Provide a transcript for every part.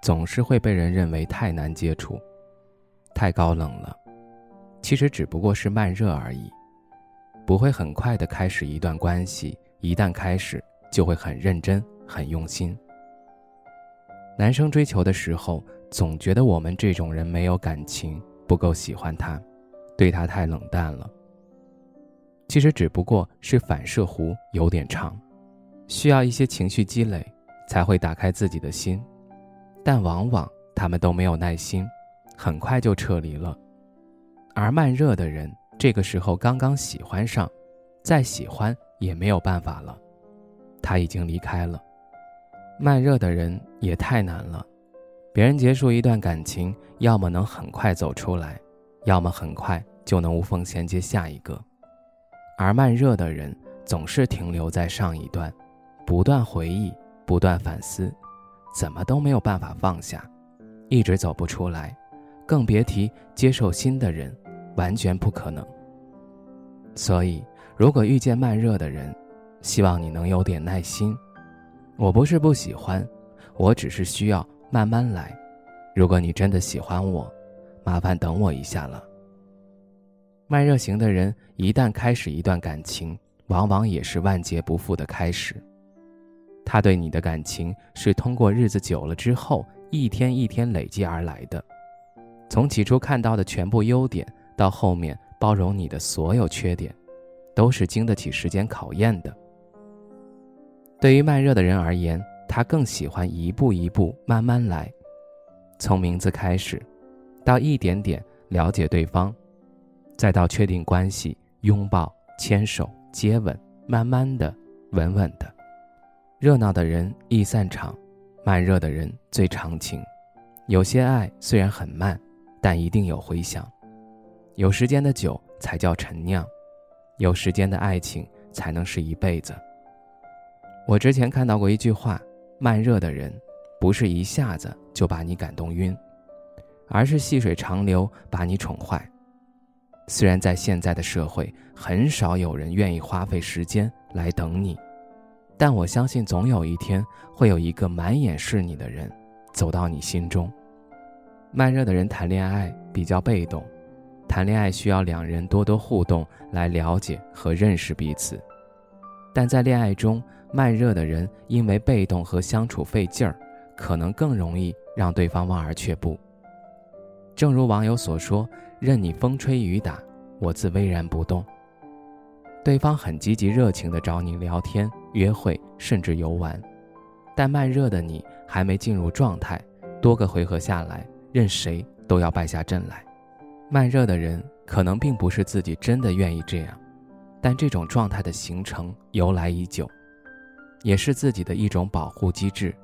总是会被人认为太难接触，太高冷了。其实只不过是慢热而已，不会很快的开始一段关系。一旦开始，就会很认真、很用心。男生追求的时候，总觉得我们这种人没有感情，不够喜欢他，对他太冷淡了。其实只不过是反射弧有点长，需要一些情绪积累，才会打开自己的心。但往往他们都没有耐心，很快就撤离了。而慢热的人，这个时候刚刚喜欢上，再喜欢也没有办法了，他已经离开了。慢热的人也太难了，别人结束一段感情，要么能很快走出来，要么很快就能无缝衔接下一个。而慢热的人总是停留在上一段，不断回忆，不断反思。怎么都没有办法放下，一直走不出来，更别提接受新的人，完全不可能。所以，如果遇见慢热的人，希望你能有点耐心。我不是不喜欢，我只是需要慢慢来。如果你真的喜欢我，麻烦等我一下了。慢热型的人一旦开始一段感情，往往也是万劫不复的开始。他对你的感情是通过日子久了之后，一天一天累积而来的。从起初看到的全部优点，到后面包容你的所有缺点，都是经得起时间考验的。对于慢热的人而言，他更喜欢一步一步慢慢来，从名字开始，到一点点了解对方，再到确定关系，拥抱、牵手、接吻，慢慢的、稳稳的。热闹的人易散场，慢热的人最长情。有些爱虽然很慢，但一定有回响。有时间的酒才叫陈酿，有时间的爱情才能是一辈子。我之前看到过一句话：慢热的人，不是一下子就把你感动晕，而是细水长流把你宠坏。虽然在现在的社会，很少有人愿意花费时间来等你。但我相信，总有一天会有一个满眼是你的人，走到你心中。慢热的人谈恋爱比较被动，谈恋爱需要两人多多互动来了解和认识彼此。但在恋爱中，慢热的人因为被动和相处费劲儿，可能更容易让对方望而却步。正如网友所说：“任你风吹雨打，我自巍然不动。”对方很积极热情地找你聊天、约会，甚至游玩，但慢热的你还没进入状态，多个回合下来，任谁都要败下阵来。慢热的人可能并不是自己真的愿意这样，但这种状态的形成由来已久，也是自己的一种保护机制。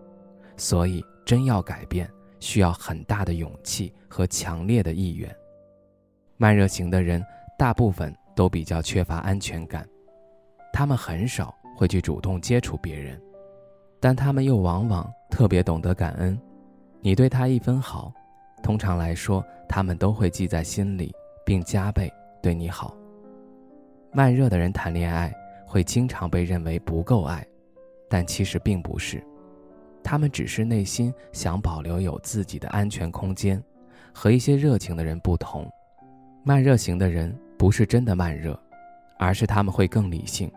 所以，真要改变，需要很大的勇气和强烈的意愿。慢热型的人大部分。都比较缺乏安全感，他们很少会去主动接触别人，但他们又往往特别懂得感恩。你对他一分好，通常来说，他们都会记在心里，并加倍对你好。慢热的人谈恋爱会经常被认为不够爱，但其实并不是，他们只是内心想保留有自己的安全空间。和一些热情的人不同，慢热型的人。不是真的慢热，而是他们会更理性，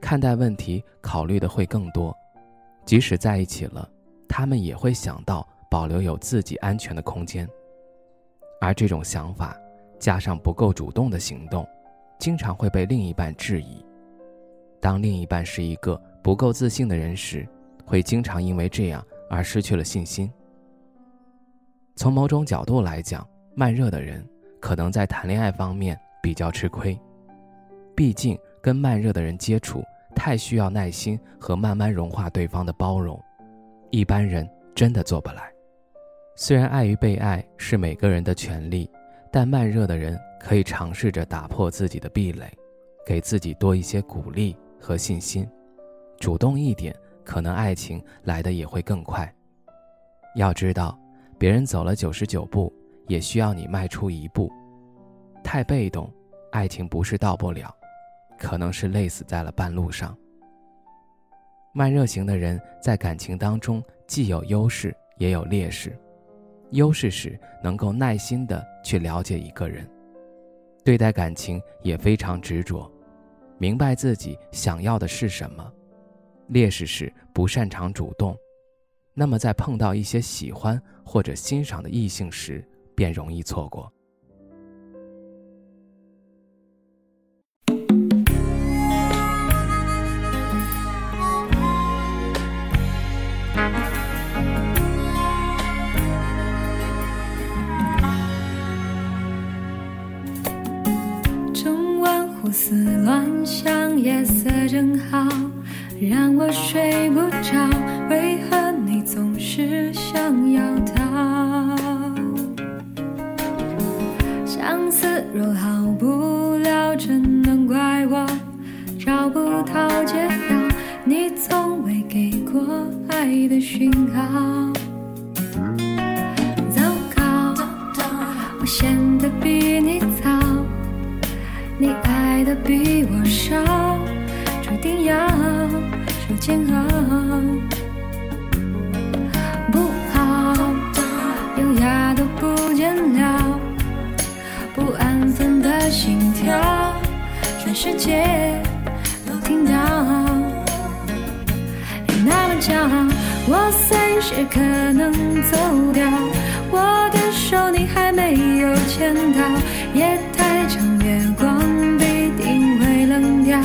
看待问题考虑的会更多。即使在一起了，他们也会想到保留有自己安全的空间。而这种想法加上不够主动的行动，经常会被另一半质疑。当另一半是一个不够自信的人时，会经常因为这样而失去了信心。从某种角度来讲，慢热的人可能在谈恋爱方面。比较吃亏，毕竟跟慢热的人接触太需要耐心和慢慢融化对方的包容，一般人真的做不来。虽然爱与被爱是每个人的权利，但慢热的人可以尝试着打破自己的壁垒，给自己多一些鼓励和信心，主动一点，可能爱情来的也会更快。要知道，别人走了九十九步，也需要你迈出一步。太被动，爱情不是到不了，可能是累死在了半路上。慢热型的人在感情当中既有优势也有劣势，优势是能够耐心的去了解一个人，对待感情也非常执着，明白自己想要的是什么；劣势是不擅长主动，那么在碰到一些喜欢或者欣赏的异性时，便容易错过。睡不着。为何你总是想要逃？相思若好不了，只能怪我找不到解药？你从未给过爱的讯号。糟糕，我显得比你早。你爱的比我少，煎熬。不好，优雅都不见了，不安分的心跳，全世界都听到。你那么骄傲，我随时可能走掉。我的手你还没有牵到，夜太长，月光。必定会冷掉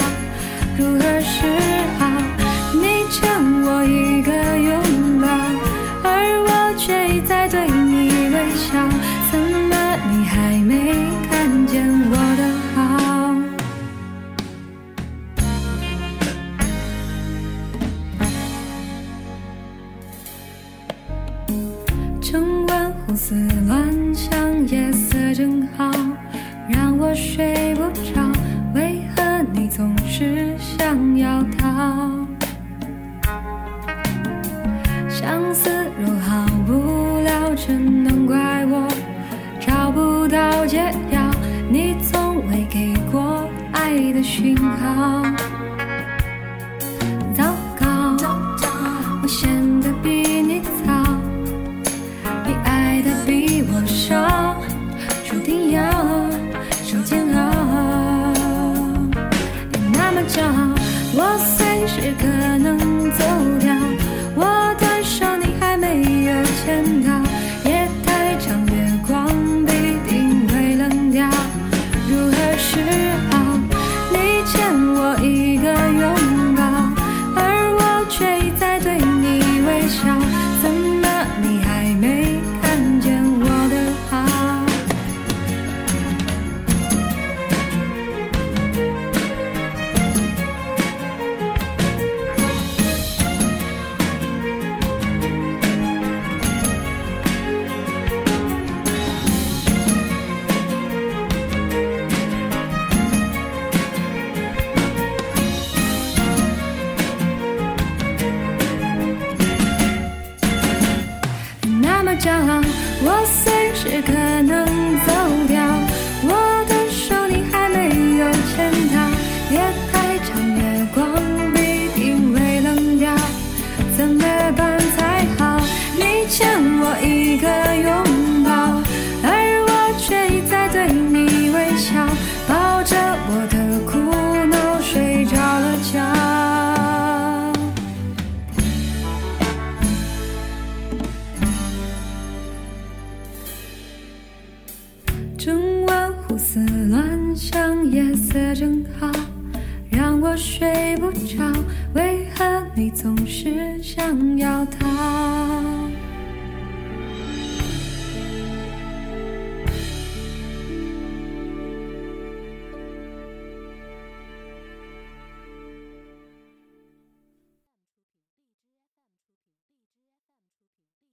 思乱想，夜色正好，让我睡不着。为何你总是想要逃，相思若好不了，只能怪我找不到解药？你从未给过爱的讯号。糟糕，我显你总是想要逃？